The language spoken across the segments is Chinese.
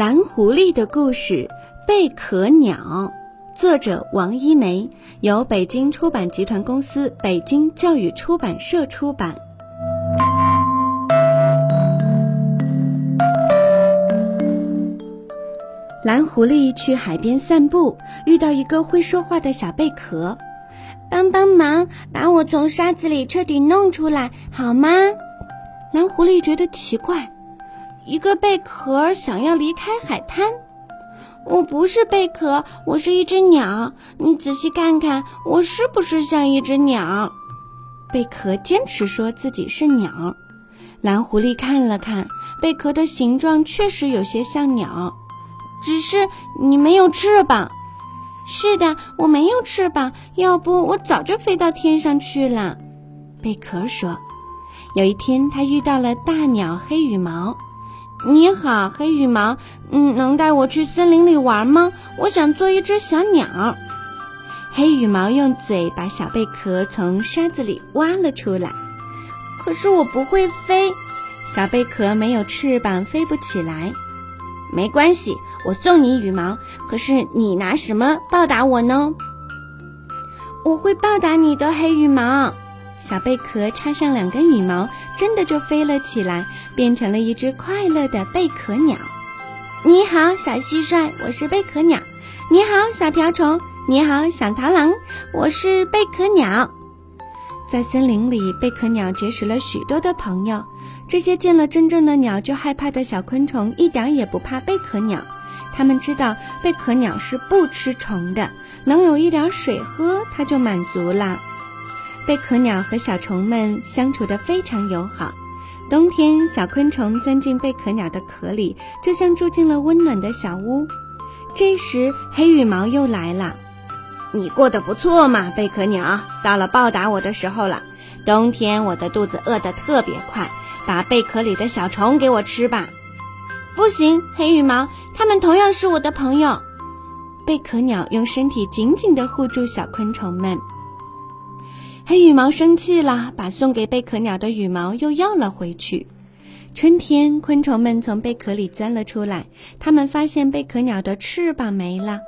蓝狐狸的故事：贝壳鸟，作者王一梅，由北京出版集团公司、北京教育出版社出版。蓝狐狸去海边散步，遇到一个会说话的小贝壳，帮帮忙，把我从沙子里彻底弄出来，好吗？蓝狐狸觉得奇怪。一个贝壳想要离开海滩，我不是贝壳，我是一只鸟。你仔细看看，我是不是像一只鸟？贝壳坚持说自己是鸟。蓝狐狸看了看贝壳的形状，确实有些像鸟，只是你没有翅膀。是的，我没有翅膀，要不我早就飞到天上去了。贝壳说。有一天，他遇到了大鸟黑羽毛。你好，黑羽毛，嗯，能带我去森林里玩吗？我想做一只小鸟。黑羽毛用嘴把小贝壳从沙子里挖了出来。可是我不会飞，小贝壳没有翅膀，飞不起来。没关系，我送你羽毛。可是你拿什么报答我呢？我会报答你的，黑羽毛。小贝壳插上两根羽毛，真的就飞了起来，变成了一只快乐的贝壳鸟。你好，小蟋蟀，我是贝壳鸟。你好，小瓢虫。你好，小螳螂，我是贝壳鸟。在森林里，贝壳鸟结识了许多的朋友。这些见了真正的鸟就害怕的小昆虫，一点也不怕贝壳鸟。他们知道贝壳鸟是不吃虫的，能有一点水喝，它就满足了。贝壳鸟和小虫们相处得非常友好。冬天，小昆虫钻进贝壳鸟的壳里，就像住进了温暖的小屋。这时，黑羽毛又来了。你过得不错嘛，贝壳鸟？到了报答我的时候了。冬天，我的肚子饿得特别快，把贝壳里的小虫给我吃吧。不行，黑羽毛，它们同样是我的朋友。贝壳鸟用身体紧紧地护住小昆虫们。黑羽毛生气了，把送给贝壳鸟的羽毛又要了回去。春天，昆虫们从贝壳里钻了出来，它们发现贝壳鸟的翅膀没了，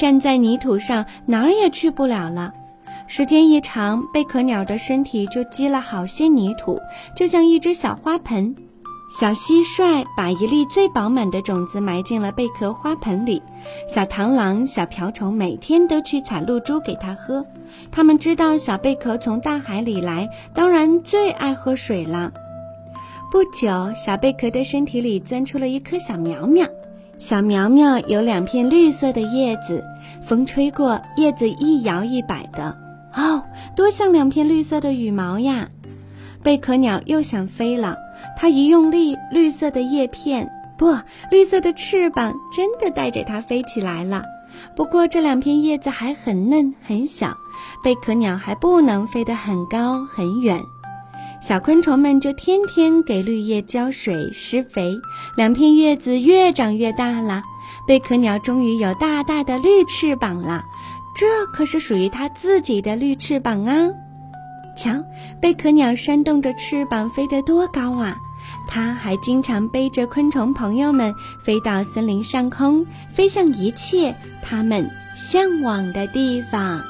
站在泥土上哪儿也去不了了。时间一长，贝壳鸟的身体就积了好些泥土，就像一只小花盆。小蟋蟀把一粒最饱满的种子埋进了贝壳花盆里，小螳螂、小瓢虫每天都去采露珠给它喝。他们知道小贝壳从大海里来，当然最爱喝水了。不久，小贝壳的身体里钻出了一颗小苗苗。小苗苗有两片绿色的叶子，风吹过，叶子一摇一摆的。哦，多像两片绿色的羽毛呀！贝壳鸟又想飞了。它一用力，绿色的叶片不，绿色的翅膀真的带着它飞起来了。不过这两片叶子还很嫩很小，贝壳鸟还不能飞得很高很远。小昆虫们就天天给绿叶浇水施肥，两片叶子越长越大了。贝壳鸟终于有大大的绿翅膀了，这可是属于它自己的绿翅膀啊！瞧，贝壳鸟扇动着翅膀飞得多高啊！它还经常背着昆虫朋友们飞到森林上空，飞向一切它们向往的地方。